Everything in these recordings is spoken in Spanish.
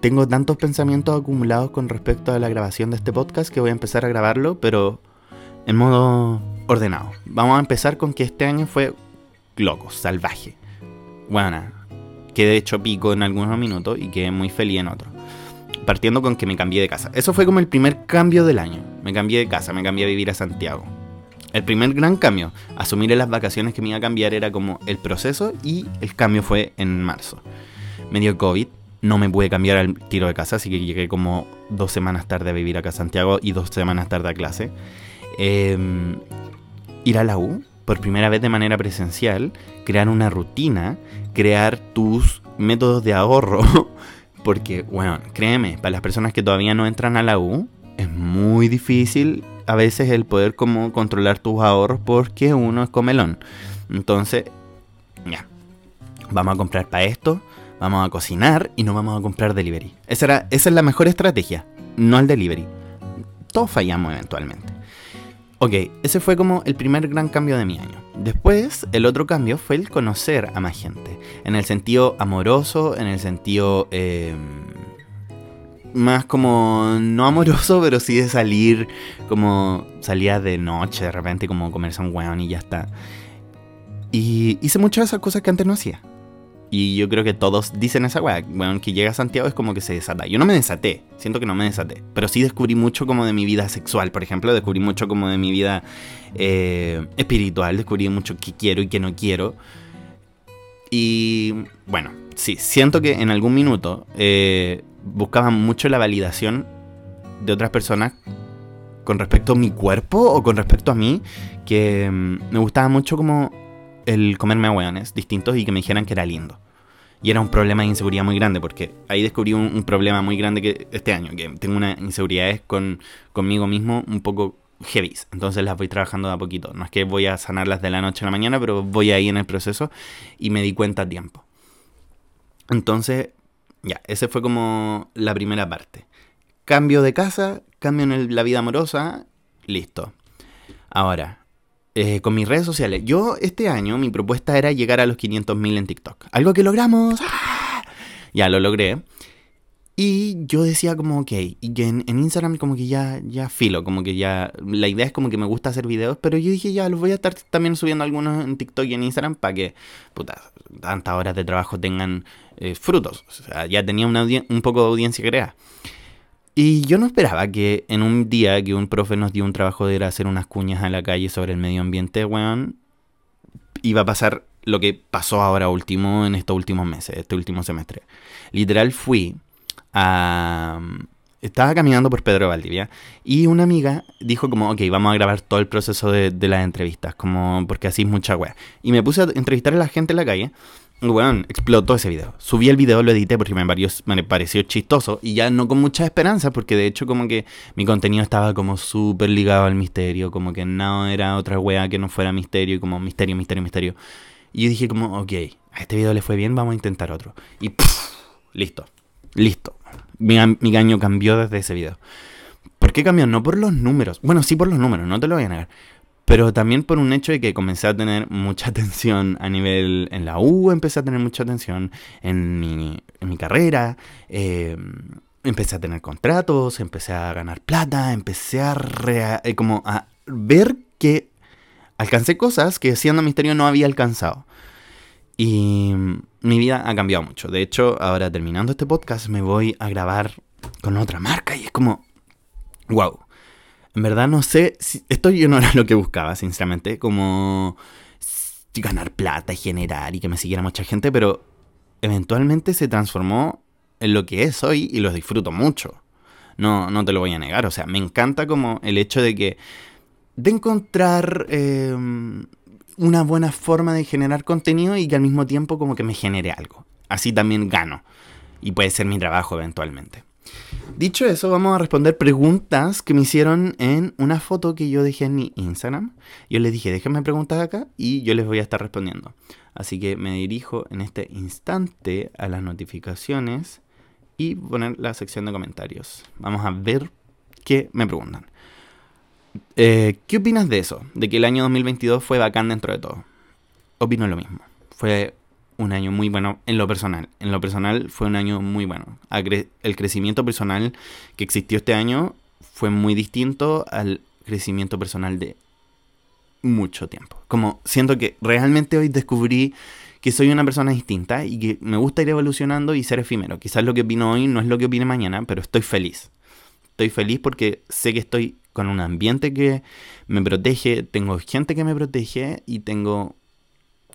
tengo tantos pensamientos acumulados con respecto a la grabación de este podcast que voy a empezar a grabarlo, pero en modo ordenado. Vamos a empezar con que este año fue loco, salvaje. Bueno, quedé hecho pico en algunos minutos y quedé muy feliz en otros. Partiendo con que me cambié de casa. Eso fue como el primer cambio del año. Me cambié de casa, me cambié a vivir a Santiago. El primer gran cambio, asumir las vacaciones que me iba a cambiar era como el proceso y el cambio fue en marzo. Me dio COVID, no me pude cambiar al tiro de casa, así que llegué como dos semanas tarde a vivir acá a Santiago y dos semanas tarde a clase. Em, ir a la U por primera vez de manera presencial, crear una rutina, crear tus métodos de ahorro. Porque, bueno, créeme, para las personas que todavía no entran a la U, es muy difícil a veces el poder como controlar tus ahorros porque uno es comelón. Entonces, ya, vamos a comprar para esto, vamos a cocinar y no vamos a comprar delivery. Esa, era, esa es la mejor estrategia, no el delivery. Todos fallamos eventualmente. Ok, ese fue como el primer gran cambio de mi año. Después, el otro cambio fue el conocer a más gente. En el sentido amoroso, en el sentido... Eh, más como no amoroso, pero sí de salir como salía de noche de repente, como comerse un weón y ya está. Y hice muchas de esas cosas que antes no hacía. Y yo creo que todos dicen esa weá. Bueno, que llega a Santiago es como que se desata. Yo no me desaté, siento que no me desaté. Pero sí descubrí mucho como de mi vida sexual, por ejemplo. Descubrí mucho como de mi vida eh, espiritual. Descubrí mucho qué quiero y qué no quiero. Y bueno, sí, siento que en algún minuto eh, buscaba mucho la validación de otras personas con respecto a mi cuerpo o con respecto a mí. Que mm, me gustaba mucho como el comerme a distintos y que me dijeran que era lindo. Y era un problema de inseguridad muy grande, porque ahí descubrí un, problema muy grande que este año, que tengo una inseguridades con, conmigo mismo un poco heavy. Entonces las voy trabajando de a poquito. No es que voy a sanarlas de la noche a la mañana, pero voy ahí en el proceso y me di cuenta a tiempo. Entonces, ya, esa fue como la primera parte. Cambio de casa, cambio en la vida amorosa, listo. Ahora, eh, con mis redes sociales. Yo este año mi propuesta era llegar a los 500.000 en TikTok. Algo que logramos. ¡Ah! Ya lo logré. Y yo decía como, ok, y en, en, Instagram como que ya, ya filo, como que ya, la idea es como que me gusta hacer videos, pero yo dije ya, los voy a estar también subiendo algunos en TikTok y en Instagram para que, puta, tantas horas de trabajo tengan eh, frutos. O sea, ya tenía una un poco de audiencia creada. Y yo no esperaba que en un día que un profe nos dio un trabajo de ir a hacer unas cuñas a la calle sobre el medio ambiente, weón, iba a pasar lo que pasó ahora último en estos últimos meses, este último semestre. Literal fui a... Estaba caminando por Pedro Valdivia y una amiga dijo como, ok, vamos a grabar todo el proceso de, de las entrevistas, como porque así es mucha weá. Y me puse a entrevistar a la gente en la calle bueno, explotó ese video. Subí el video, lo edité porque me, pareció chistoso y ya no con mucha esperanza porque de hecho como que mi contenido estaba como súper ligado al misterio, como que no era otra wea que no fuera misterio y como misterio, misterio, misterio. Y yo dije como, ok, a este video le fue bien, vamos a intentar otro. Y listo, listo. Mi, mi año cambió desde ese video. ¿Por qué cambió? No por los números. Bueno, sí por los números, no te lo voy a negar pero también por un hecho de que comencé a tener mucha atención a nivel en la U, empecé a tener mucha atención en mi, en mi carrera, em, empecé a tener contratos, empecé a ganar plata, empecé a, eh, como a ver que alcancé cosas que siendo misterio no había alcanzado. Y mi vida ha cambiado mucho. De hecho, ahora terminando este podcast me voy a grabar con otra marca y es como, wow en verdad no sé, si, esto yo no era lo que buscaba, sinceramente, como ganar plata y generar y que me siguiera mucha gente, pero eventualmente se transformó en lo que es hoy y lo disfruto mucho. No, no te lo voy a negar, o sea, me encanta como el hecho de que de encontrar em, una buena forma de generar contenido y que al mismo tiempo como que me genere algo. Así también gano. Y puede ser mi trabajo eventualmente. Dicho eso, vamos a responder preguntas que me hicieron en una foto que yo dejé en mi Instagram. Yo les dije, déjenme preguntar acá y yo les voy a estar respondiendo. Así que me dirijo en este instante a las notificaciones y poner la sección de comentarios. Vamos a ver qué me preguntan. Eh, ¿Qué opinas de eso? De que el año 2022 fue bacán dentro de todo. Opino lo mismo. Fue un año muy bueno en lo personal. En lo personal fue un año muy bueno. El crecimiento personal que existió este año fue muy distinto al crecimiento personal de mucho tiempo. Como siento que realmente hoy descubrí que soy una persona distinta y que me gusta ir evolucionando y ser efímero. Quizás lo que opino hoy no es lo que opine mañana, pero estoy feliz. Estoy feliz porque sé que estoy con un ambiente que me protege, tengo gente que me protege y tengo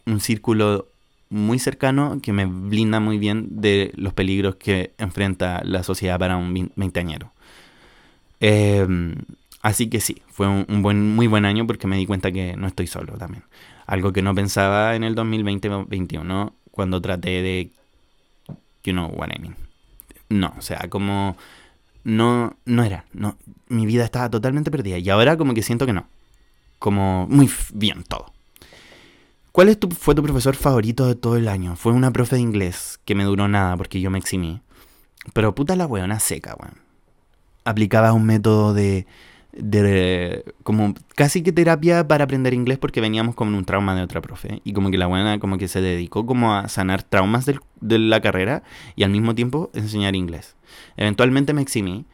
un círculo muy cercano que me blinda muy bien de los peligros que enfrenta la sociedad para un veinteañero. Em, así que sí, fue un, buen, muy buen año porque me di cuenta que no estoy solo también. Algo que no pensaba en el 2020-2021 cuando traté de... You know what I mean. No, o sea, como... No, no era. No, mi vida estaba totalmente perdida. Y ahora como que siento que no. Como muy bien todo. ¿Cuál es tu, fue tu profesor favorito de todo el año? Fue una profe de inglés que me duró nada porque yo me eximí. Pero puta la weona seca, weón. Aplicaba un método de, de como casi que terapia para aprender inglés porque veníamos con un trauma de otra profe y como que la buena como que se dedicó como a sanar traumas de la carrera y al mismo tiempo enseñar inglés. Eventualmente me eximí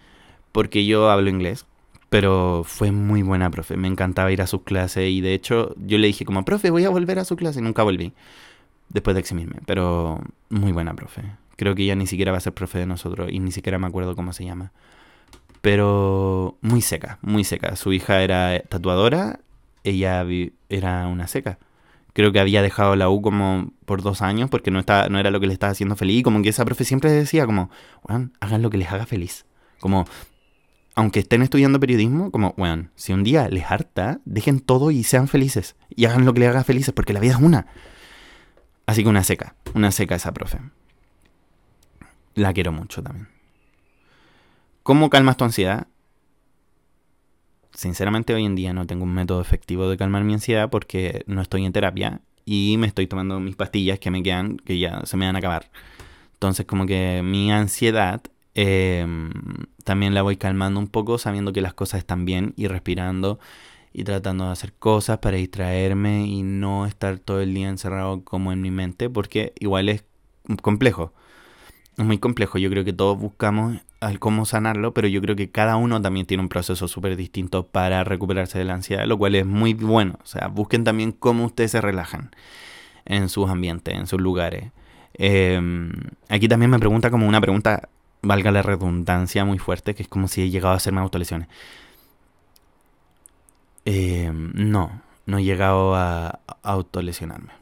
porque yo hablo inglés pero fue muy buena, profe. Me encantaba ir a sus clases y de hecho yo le dije como, profe, voy a volver a su clase y nunca volví. Después de eximirme. Pero muy buena, profe. Creo que ella ni siquiera va a ser profe de nosotros y ni siquiera me acuerdo cómo se llama. Pero muy seca, muy seca. Su hija era tatuadora, ella era una seca. Creo que había dejado la U como por dos años porque no, estaba, no era lo que le estaba haciendo feliz. Y como que esa profe siempre decía como, hagan lo que les haga feliz. Como aunque estén estudiando periodismo, como, bueno, si un día les harta, dejen todo y sean felices. Y hagan lo que les haga felices, porque la vida es una. Así que una seca, una seca esa profe. La quiero mucho también. ¿Cómo calmas tu ansiedad? Sinceramente hoy en día no tengo un método efectivo de calmar mi ansiedad porque no estoy en terapia y me estoy tomando mis pastillas que me quedan, que ya se me van a acabar. Entonces como que mi ansiedad Em, también la voy calmando un poco sabiendo que las cosas están bien y respirando y tratando de hacer cosas para distraerme y no estar todo el día encerrado como en mi mente porque igual es complejo. Es muy complejo, yo creo que todos buscamos cómo sanarlo, pero yo creo que cada uno también tiene un proceso súper distinto para recuperarse de la ansiedad, lo cual es muy bueno. O sea, busquen también cómo ustedes se relajan en sus ambientes, en sus lugares. Em, aquí también me pregunta como una pregunta valga la redundancia muy fuerte, que es como si he llegado a hacerme autolesiones. Eh, no, no he llegado a autolesionarme.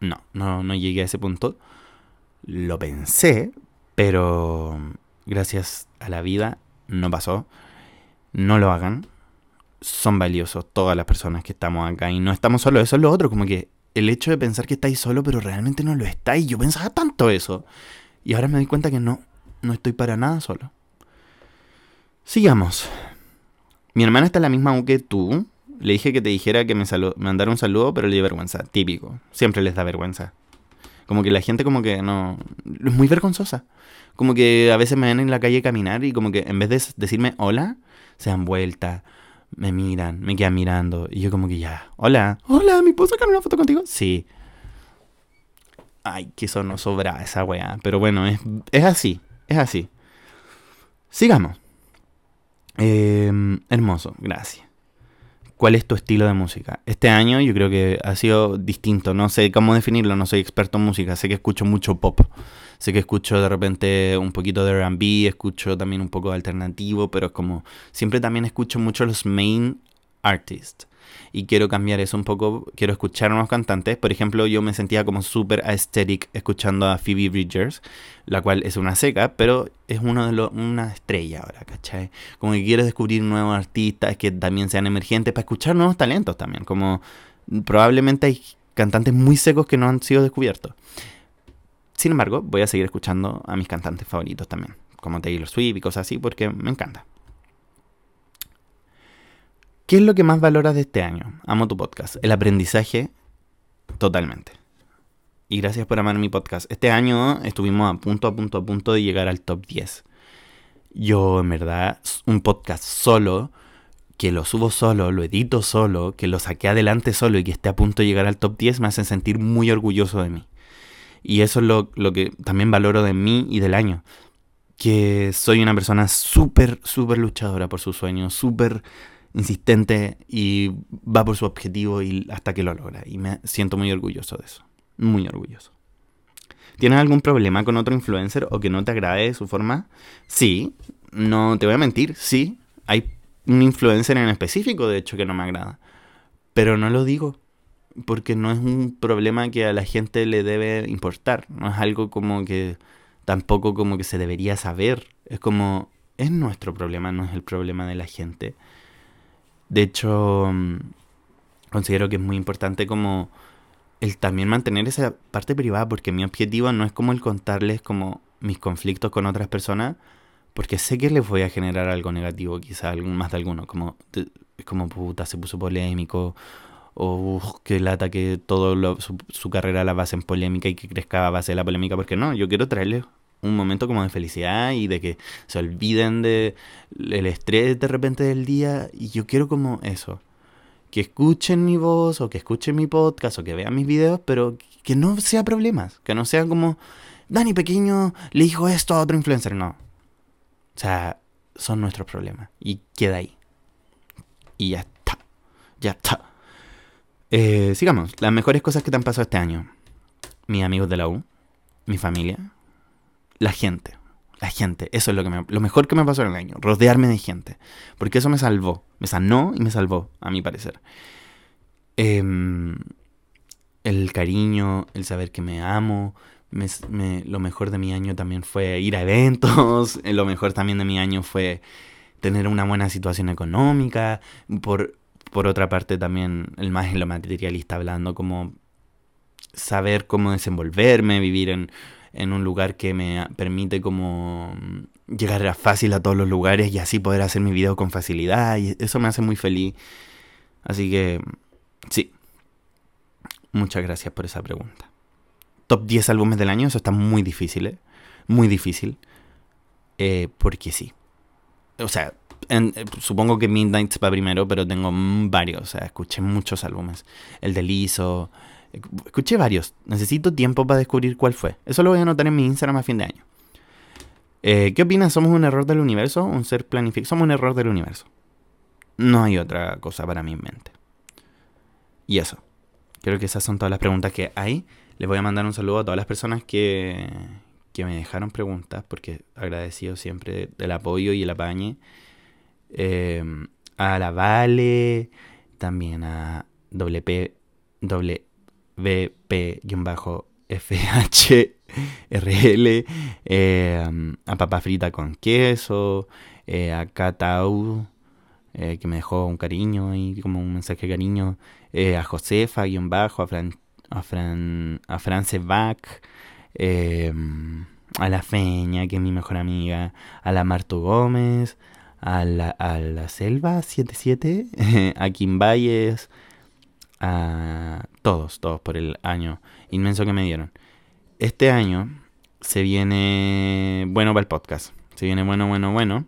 No, no, no llegué a ese punto. Lo pensé, pero gracias a la vida no pasó. No lo hagan. Son valiosos todas las personas que estamos acá y no estamos solos. Eso es lo otro, como que el hecho de pensar que estáis solo, pero realmente no lo estáis. Yo pensaba tanto eso. Y ahora me doy cuenta que no, no estoy para nada solo. Sigamos. Mi hermana está en la misma U que tú. Le dije que te dijera que me, mandara un saludo, pero le dio vergüenza. Típico. Siempre les da vergüenza. Como que la gente como que no... Es muy vergonzosa. Como que a veces me ven en la calle caminar y como que en vez de decirme hola, se dan vuelta, me miran, me quedan mirando. Y yo como que ya, hola, hola, ¿me puedo sacar una foto contigo? Sí. Ay, que eso no sobra esa weá. Pero bueno, es, es así. Es así. Sigamos. Em, hermoso, gracias. ¿Cuál es tu estilo de música? Este año yo creo que ha sido distinto. No sé cómo definirlo, no soy experto en música. Sé que escucho mucho pop. Sé que escucho de repente un poquito de RB, escucho también un poco de alternativo, pero es como. Siempre también escucho mucho los main artists y quiero cambiar eso un poco, quiero escuchar a cantantes. Por ejemplo, yo me sentía como súper aesthetic escuchando a Phoebe Bridgers, la cual es una seca, pero es uno de los, una estrella ahora, ¿cachai? Como que quiero descubrir nuevos artistas que también sean emergentes para escuchar nuevos talentos también, como probablemente hay cantantes muy secos que no han sido descubiertos. Sin embargo, voy a seguir escuchando a mis cantantes favoritos también, como Taylor Swift y cosas así, porque me encanta. ¿Qué es lo que más valoras de este año? Amo tu podcast. El aprendizaje, totalmente. Y gracias por amar mi podcast. Este año estuvimos a punto, a punto, a punto de llegar al top 10. Yo, en verdad, un podcast solo, que lo subo solo, lo edito solo, que lo saqué adelante solo y que esté a punto de llegar al top 10, me hace sentir muy orgulloso de mí. Y eso es lo, lo que también valoro de mí y del año. Que soy una persona súper, súper luchadora por sus sueños, súper insistente y va por su objetivo y hasta que lo logra. Y me siento muy orgulloso de eso. Muy orgulloso. ¿Tienes algún problema con otro influencer o que no te agrade su forma? Sí, no te voy a mentir, sí. Hay un influencer en específico, de hecho, que no me agrada. Pero no lo digo porque no es un problema que a la gente le debe importar. No es algo como que tampoco como que se debería saber. Es como, es nuestro problema, no es el problema de la gente. De hecho, mm, considero que es muy importante como el también mantener esa parte privada, porque mi objetivo no es como el contarles como mis conflictos con otras personas, porque sé que les voy a generar algo negativo, quizá más de alguno, como, como puta, se puso polémico, o que lata que todo su, carrera la base en polémica y que crezca a base de la polémica, porque no, yo quiero traerles un momento como de felicidad y de que se olviden de estrés de repente del día y yo quiero como eso que escuchen mi voz o que escuchen mi podcast o que vean mis videos, pero que no sea problemas, que no sea como, Dani Pequeño le dijo esto a otro influencer, no. O sea, son nuestros problemas y queda ahí. Y ya está, ya está. Eh, sigamos, las mejores cosas que te han pasado este año. Mis amigos de la U, mi familia, la gente la gente. Eso es lo, que me, lo mejor que me pasó en el año. Rodearme de gente. Porque eso me salvó. Me sanó y me salvó, a mi parecer. Em, el cariño, el saber que me amo. lo mejor de mi año también fue ir a eventos. lo mejor también de mi año fue tener una buena situación económica. Por, por otra parte también, el más en lo materialista hablando, como saber cómo desenvolverme, vivir en en un lugar que me permite como llegar fácil a todos los lugares y así poder hacer mi video con facilidad y eso me hace muy feliz. Así que sí, muchas gracias por esa pregunta. Top 10 álbumes del año, eso está muy difícil, ¿eh? muy difícil, eh, porque sí. O sea, eh, supongo que Midnight va primero, pero tengo varios, o sea, escuché muchos álbumes. El de Lizo, Escuché varios. Necesito tiempo para descubrir cuál fue. Eso lo voy a anotar en mi Instagram a fin de año. Eh, ¿Qué opinas? ¿Somos un error del universo? ¿Un ser planificado? Somos un error del universo. No hay otra cosa para mi mente. Y eso. Creo que esas son todas las preguntas que hay. Les voy a mandar un saludo a todas las personas que, que me dejaron preguntas, porque agradecido siempre del apoyo y el apañe. Eh, a la Vale, también a WP, VP-FHRL, eh, a papa frita con queso, eh, a Catau, eh, que me dejó un cariño y como un mensaje de cariño, a Josefa, guion bajo, a Fran, a Fran, a France Bach, a la Feña, que es mi mejor amiga, a la Marto Gómez, a la, a la Selva 77, a Kim Valles, a todos, todos por el año inmenso que me dieron. Este año se viene bueno para el podcast. Se viene bueno, bueno, bueno.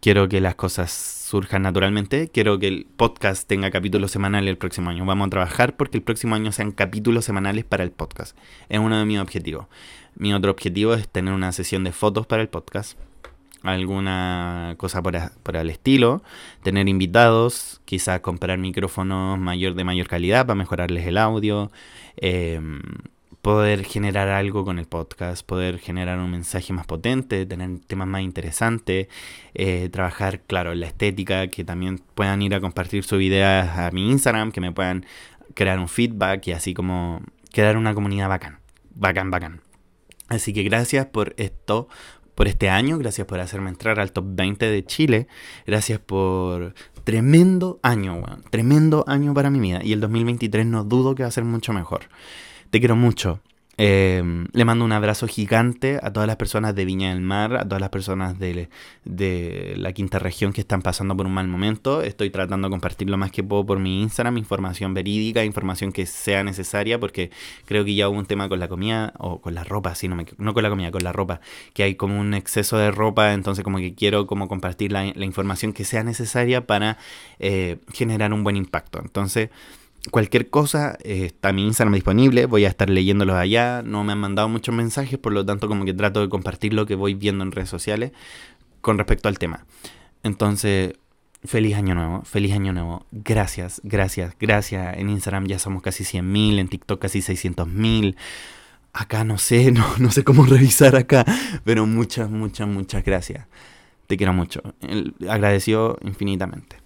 Quiero que las cosas surjan naturalmente. Quiero que el podcast tenga capítulos semanales el próximo año. Vamos a trabajar porque el próximo año sean capítulos semanales para el podcast. Es uno de mis objetivos. Mi otro objetivo es tener una sesión de fotos para el podcast alguna cosa por, el estilo, tener invitados, quizás comprar micrófonos mayor de mayor calidad para mejorarles el audio, em, poder generar algo con el podcast, poder generar un mensaje más potente, tener temas más interesantes, eh, trabajar, claro, la estética, que también puedan ir a compartir sus ideas a mi Instagram, que me puedan crear un feedback y así como crear una comunidad bacán, bacán, bacán. Así que gracias por esto, por este año, gracias por hacerme entrar al top 20 de Chile, gracias por tremendo año, weón, tremendo año para mi vida y el 2023 no dudo que va a ser mucho mejor. Te quiero mucho. Eh, le mando un abrazo gigante a todas las personas de Viña del Mar, a todas las personas de, de, la quinta región que están pasando por un mal momento. Estoy tratando de compartir lo más que puedo por mi Instagram, información verídica, información que sea necesaria, porque creo que ya hubo un tema con la comida, o con la ropa, sí, no, me, no con la comida, con la ropa, que hay como un exceso de ropa, entonces como que quiero como compartir la, información que sea necesaria para eh, generar un buen impacto. Entonces cualquier cosa, eh, está mi Instagram disponible, voy a estar leyéndolos allá, no me han mandado muchos mensajes, por lo tanto como que trato de compartir lo que voy viendo en redes sociales con respecto al tema. Entonces, feliz año nuevo, feliz año nuevo, gracias, gracias, gracias. En Instagram ya somos casi 100.000, en TikTok casi 600.000. Acá no sé, no, no sé cómo revisar acá, pero muchas, muchas, muchas gracias. Te quiero mucho. Agradecido infinitamente.